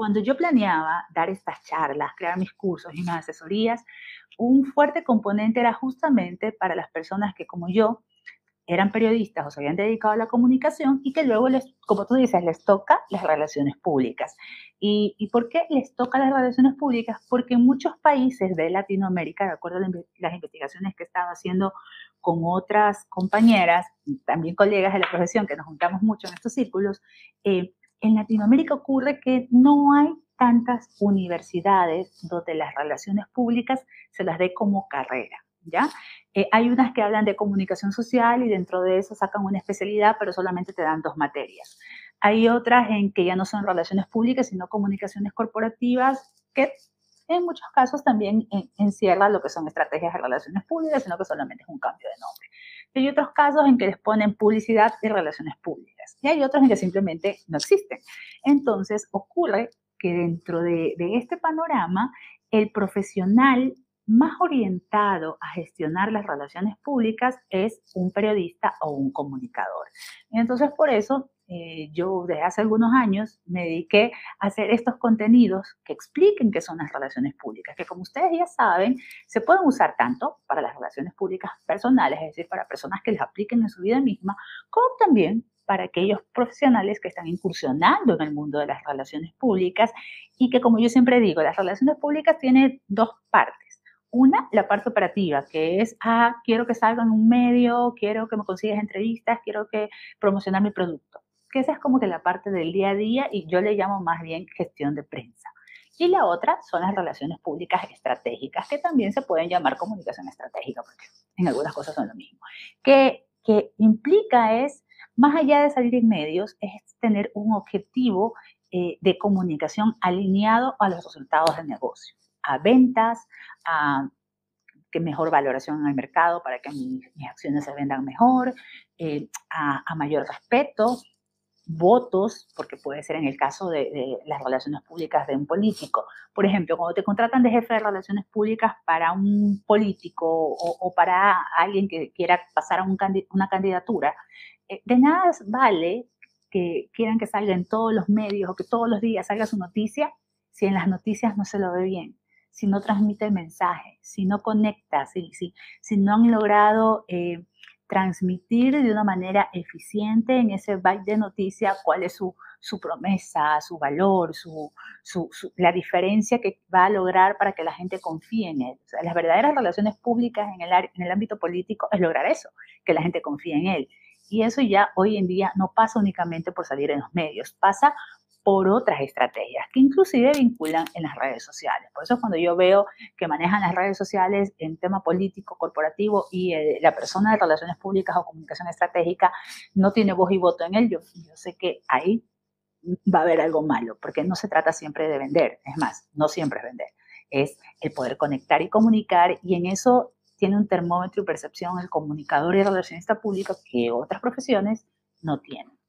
Cuando yo planeaba dar estas charlas, crear mis cursos y mis asesorías, un fuerte componente era justamente para las personas que como yo eran periodistas o se habían dedicado a la comunicación y que luego, les, como tú dices, les toca las relaciones públicas. ¿Y, ¿Y, por qué les toca las relaciones públicas? Porque en muchos países de Latinoamérica, de acuerdo a las investigaciones que he estado haciendo con otras compañeras, también colegas de la profesión, que nos juntamos mucho en estos círculos, eh, en Latinoamérica ocurre que no hay tantas universidades donde las relaciones públicas se las dé como carrera, ¿ya? Eh, hay unas que hablan de comunicación social y dentro de eso sacan una especialidad, pero solamente te dan dos materias. Hay otras en que ya no son relaciones públicas, sino comunicaciones corporativas, que en muchos casos también encierran lo que son estrategias de relaciones públicas, sino que solamente es un cambio de nombre. Hay otros casos en que les ponen publicidad y relaciones públicas. Y hay otros en que simplemente no existen. Entonces ocurre que dentro de, este panorama, el profesional más orientado a gestionar las relaciones públicas es un periodista o un comunicador. Entonces, por eso eh, yo desde hace algunos años me dediqué a hacer estos contenidos que expliquen qué son las relaciones públicas, que como ustedes ya saben, se pueden usar tanto para las relaciones públicas personales, es decir, para personas que les apliquen en su vida misma, como también para aquellos profesionales que están incursionando en el mundo de las relaciones públicas y que, como yo siempre digo, las relaciones públicas tienen dos partes. Una, la parte operativa, que es, ah, quiero que salga en un medio, quiero que me consigas entrevistas, quiero que promocionar mi producto. Que esa es como que la parte del día a día y yo le llamo más bien gestión de prensa. Y la otra son las relaciones públicas estratégicas, que también se pueden llamar comunicación estratégica, porque en algunas cosas son lo mismo. Que, que implica es más allá de salir en medios, es tener un objetivo eh, de comunicación alineado a los resultados del negocio, a ventas, a que mejor valoración en el mercado para que mis, acciones se vendan mejor, eh, a, mayor respeto, votos, porque puede ser en el caso de, las relaciones públicas de un político. Por ejemplo, cuando te contratan de jefe de relaciones públicas para un político o, para alguien que quiera pasar a una candidatura, eh, de nada vale que quieran que salga en todos los medios o que todos los días salga su noticia si en las noticias no se lo ve bien, si no transmite el mensaje, si no conecta, si, si, si no han logrado eh, transmitir de una manera eficiente en ese byte de noticia cuál es su, su promesa, su valor, su, su, la diferencia que va a lograr para que la gente confíe en él. las verdaderas relaciones públicas en el, en el ámbito político es lograr eso, que la gente confíe en él. Y eso ya hoy en día no pasa únicamente por salir en los medios, pasa por otras estrategias que inclusive vinculan en las redes sociales. Por eso cuando yo veo que manejan las redes sociales en tema político, corporativo y eh, la persona de relaciones públicas o comunicación estratégica no tiene voz y voto en él, yo, yo sé que ahí va a haber algo malo, porque no se trata siempre de vender, es más, no siempre es vender, es el poder conectar y comunicar y en eso tiene un termómetro y percepción el comunicador y el relacionista público que otras profesiones no tienen.